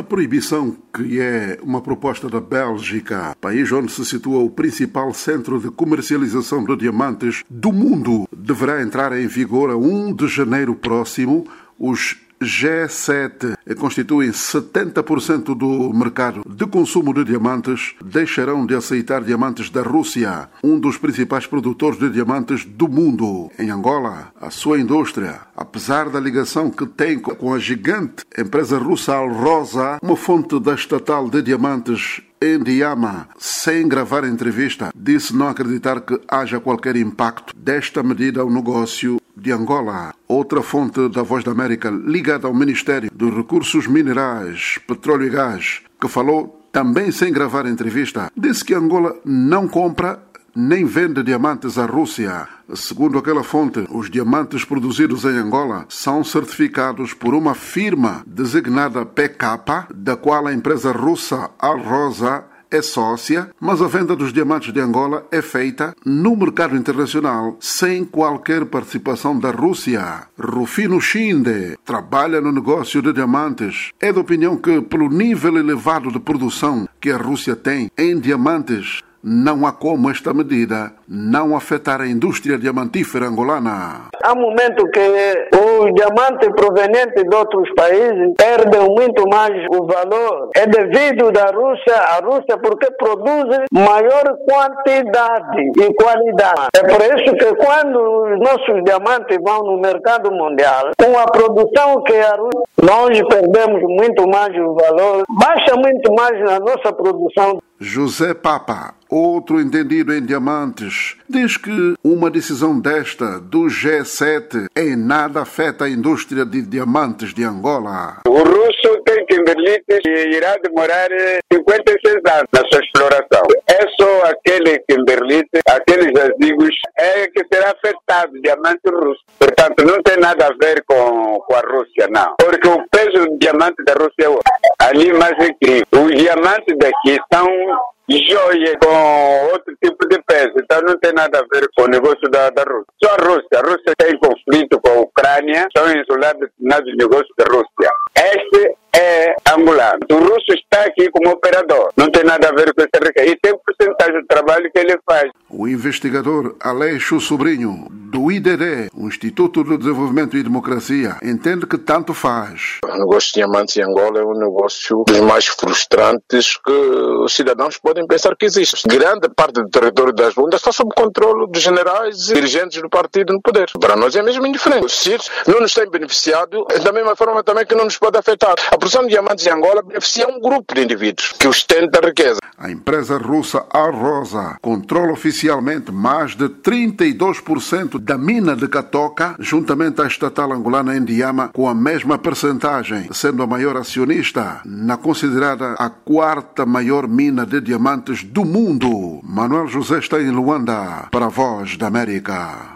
A proibição, que é uma proposta da Bélgica, país onde se situa o principal centro de comercialização de diamantes do mundo, deverá entrar em vigor a 1 de janeiro próximo. Os G7 constituem 70% do mercado de consumo de diamantes, deixarão de aceitar diamantes da Rússia, um dos principais produtores de diamantes do mundo. Em Angola, a sua indústria, apesar da ligação que tem com a gigante empresa russa Alrosa, uma fonte da estatal de diamantes Endiama, sem gravar entrevista, disse não acreditar que haja qualquer impacto desta medida ao negócio de Angola. Outra fonte da Voz da América ligada ao Ministério dos Recursos Minerais, Petróleo e Gás, que falou também sem gravar entrevista, disse que Angola não compra nem vende diamantes à Rússia. Segundo aquela fonte, os diamantes produzidos em Angola são certificados por uma firma designada PK, da qual a empresa russa Alrosa é sócia, mas a venda dos diamantes de Angola é feita no mercado internacional sem qualquer participação da Rússia. Rufino Shinde trabalha no negócio de diamantes. É da opinião que, pelo nível elevado de produção que a Rússia tem em diamantes, não há como esta medida não afetar a indústria diamantífera angolana. Há momento que os diamantes provenientes de outros países perdem muito mais o valor. É devido da Rússia, a Rússia porque produz maior quantidade e qualidade. É por isso que quando os nossos diamantes vão no mercado mundial, com a produção que a Rússia, nós perdemos muito mais o valor, baixa muito mais na nossa produção. José Papa, outro entendido em diamantes, diz que uma decisão desta do G7 em nada afeta a indústria de diamantes de Angola. O russo tem kimberlites e irá demorar 56 anos na sua exploração. É só aquele kimberlite, aqueles jazigos, é que será afetado, diamante russo. Portanto, não tem nada a ver com, com a Rússia, não. Porque o peso do diamante da Rússia é ali mais incrível. Os diamantes daqui são joia com outro tipo de peso. Então não tem nada a ver com o negócio da, da Rússia. Só a Rússia. A Rússia tem conflito com a Ucrânia, são insulados nos negócios da Rússia. Este é angolano. O russo está aqui como operador. Não tem nada a ver com esse riqueza. E tem porcentagem do trabalho que ele faz. O investigador Aleixo Sobrinho, do IDD, o Instituto de Desenvolvimento e Democracia, entende que tanto faz. O negócio de diamantes em Angola é um negócio dos mais frustrantes que os cidadãos podem pensar que existe. Grande parte do território das bundas está sob controle dos generais e dirigentes do partido no poder. Para nós é mesmo indiferente. CIRS não nos têm beneficiado da mesma forma também que não nos pode afetar. A produção de diamantes em Angola beneficia um grupo de indivíduos que ostenta a riqueza. A empresa russa Alrosa controla oficialmente mais de 32% da mina de Catoca, juntamente à estatal angolana Endiama, com a mesma percentagem, sendo a maior acionista na considerada a quarta maior mina de diamantes do mundo. Manuel José está em Luanda, para a Voz da América.